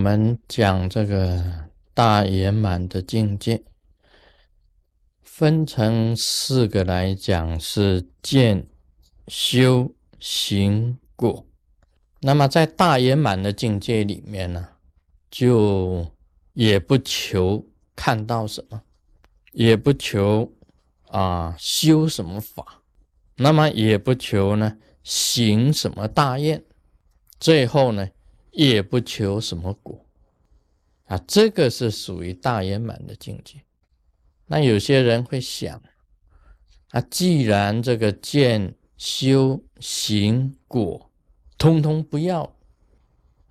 我们讲这个大圆满的境界，分成四个来讲，是见、修、行、果。那么在大圆满的境界里面呢，就也不求看到什么，也不求啊修什么法，那么也不求呢行什么大愿，最后呢也不求什么果啊，这个是属于大圆满的境界。那有些人会想，啊，既然这个见、修、行、果。通通不要，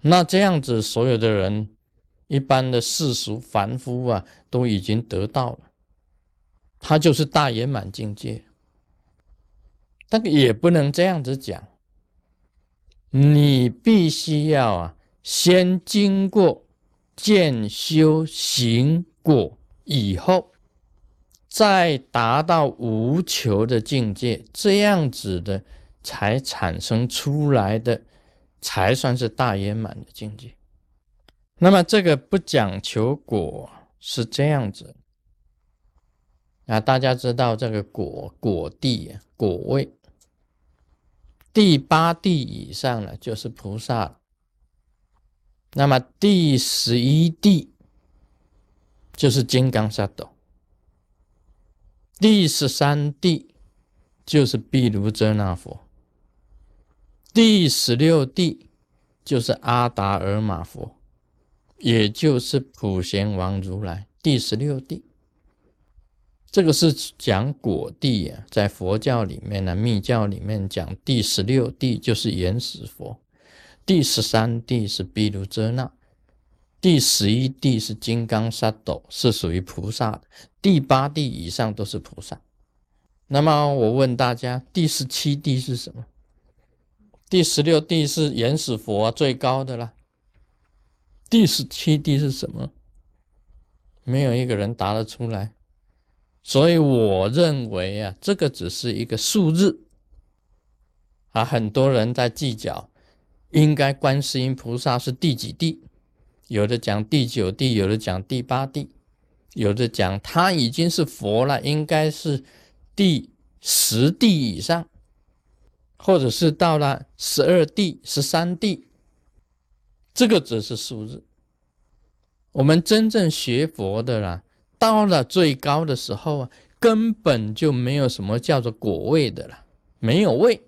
那这样子，所有的人，一般的世俗凡夫啊，都已经得到了，他就是大圆满境界。但也不能这样子讲，你必须要啊，先经过见修行果以后，再达到无求的境界，这样子的。才产生出来的，才算是大圆满的境界。那么这个不讲求果是这样子啊，大家知道这个果果地果位，第八地以上呢就是菩萨。那么第十一地就是金刚萨埵，第十三地就是毗卢遮那佛。第十六地就是阿达尔玛佛，也就是普贤王如来。第十六地，这个是讲果地啊，在佛教里面呢，密教里面讲第十六地就是原始佛，第十三地是毗卢遮那，第十一地是金刚萨埵，是属于菩萨的。第八地以上都是菩萨。那么我问大家，第十七地是什么？第十六地是原始佛最高的了。第十七地是什么？没有一个人答得出来。所以我认为啊，这个只是一个数字啊。很多人在计较，应该观世音菩萨是第几地？有的讲第九地，有的讲第八地，有的讲他已经是佛了，应该是第十地以上。或者是到了十二地、十三地，这个只是数字。我们真正学佛的啦，到了最高的时候啊，根本就没有什么叫做果位的了，没有位，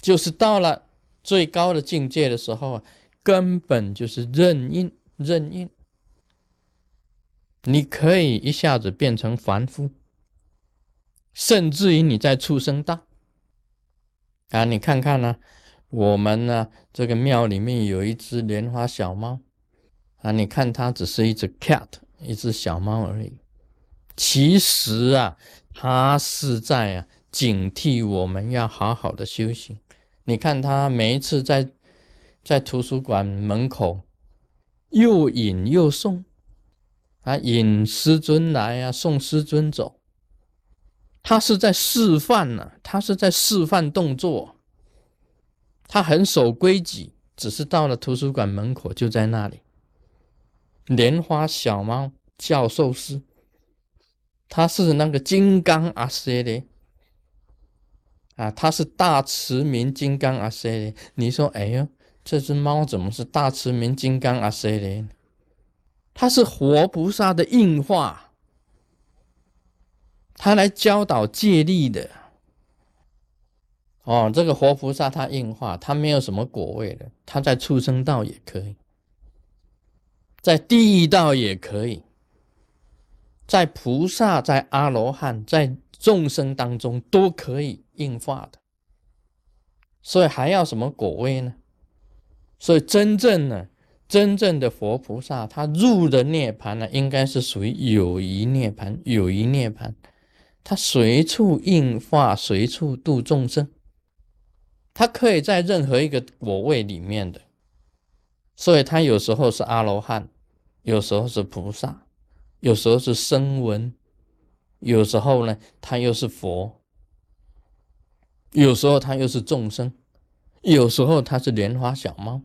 就是到了最高的境界的时候啊，根本就是任应任应。你可以一下子变成凡夫，甚至于你在畜生道。啊，你看看呢，我们呢这个庙里面有一只莲花小猫，啊，你看它只是一只 cat，一只小猫而已。其实啊，它是在啊警惕我们要好好的修行。你看它每一次在在图书馆门口又引又送，啊，引师尊来啊，送师尊走。他是在示范呢，他是在示范动作，他很守规矩，只是到了图书馆门口就在那里。莲花小猫教授师，他是那个金刚阿塞的啊，他是大慈明金刚阿塞的。你说，哎呦，这只猫怎么是大慈明金刚阿塞的？它是活菩萨的应化。他来教导戒律的，哦，这个活菩萨他应化，他没有什么果位的，他在畜生道也可以，在地狱道也可以，在菩萨、在阿罗汉、在众生当中都可以应化的，所以还要什么果位呢？所以真正呢，真正的佛菩萨，他入的涅盘呢，应该是属于有余涅盘，有余涅盘。他随处应化，随处度众生。他可以在任何一个果位里面的，所以他有时候是阿罗汉，有时候是菩萨，有时候是声闻，有时候呢他又是佛，有时候他又是众生，有时候他是莲花小猫。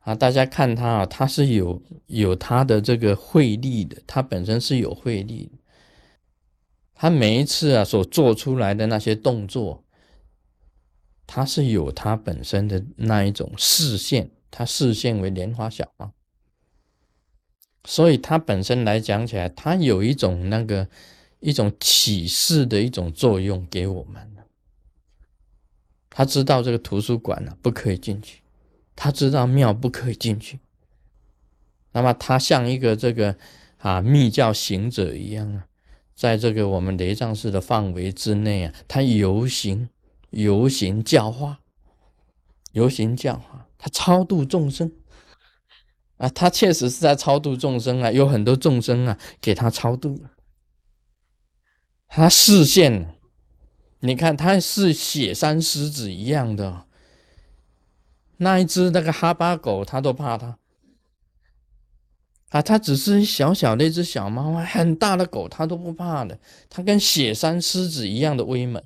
啊，大家看他啊，他是有有他的这个慧力的，他本身是有慧力的。他每一次啊所做出来的那些动作，他是有他本身的那一种视线，他视线为莲花小猫，所以他本身来讲起来，他有一种那个一种启示的一种作用给我们。他知道这个图书馆呢不可以进去，他知道庙不可以进去，那么他像一个这个啊密教行者一样啊。在这个我们雷藏寺的范围之内啊，他游行、游行教化、游行教化，他超度众生啊，他确实是在超度众生啊，有很多众生啊给他超度，他视线，你看他是雪山狮子一样的，那一只那个哈巴狗，他都怕他。啊，它只是小小的一只小猫啊，很大的狗它都不怕的，它跟雪山狮子一样的威猛。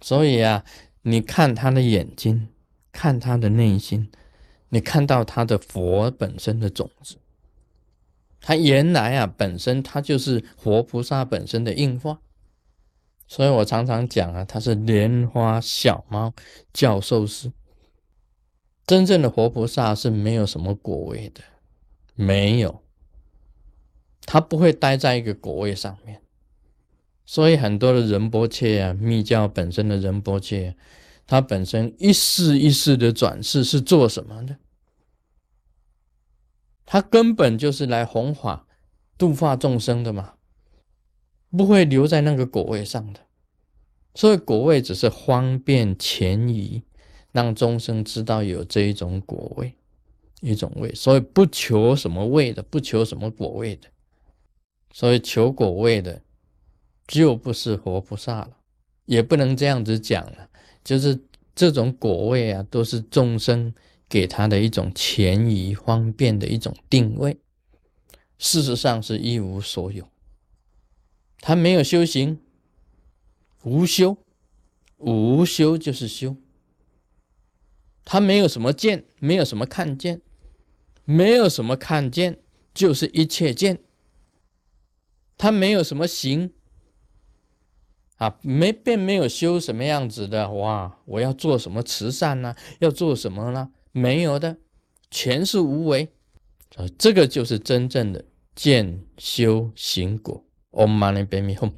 所以啊，你看他的眼睛，看他的内心，你看到他的佛本身的种子，他原来啊，本身它就是活菩萨本身的应化。所以我常常讲啊，他是莲花小猫教授师。真正的活菩萨是没有什么果位的，没有，他不会待在一个果位上面。所以很多的仁波切啊，密教本身的仁波切，他本身一世一世的转世是做什么的？他根本就是来弘法、度化众生的嘛，不会留在那个果位上的。所以果位只是方便前移。让众生知道有这一种果位，一种位，所以不求什么位的，不求什么果位的，所以求果位的就不是活菩萨了，也不能这样子讲了。就是这种果位啊，都是众生给他的一种前移方便的一种定位，事实上是一无所有。他没有修行，无修，无修就是修。他没有什么见，没有什么看见，没有什么看见，就是一切见。他没有什么行啊，没并没有修什么样子的哇！我要做什么慈善呢？要做什么呢？没有的，全是无为。啊这个就是真正的见修行果。Om Mani Padme Hum。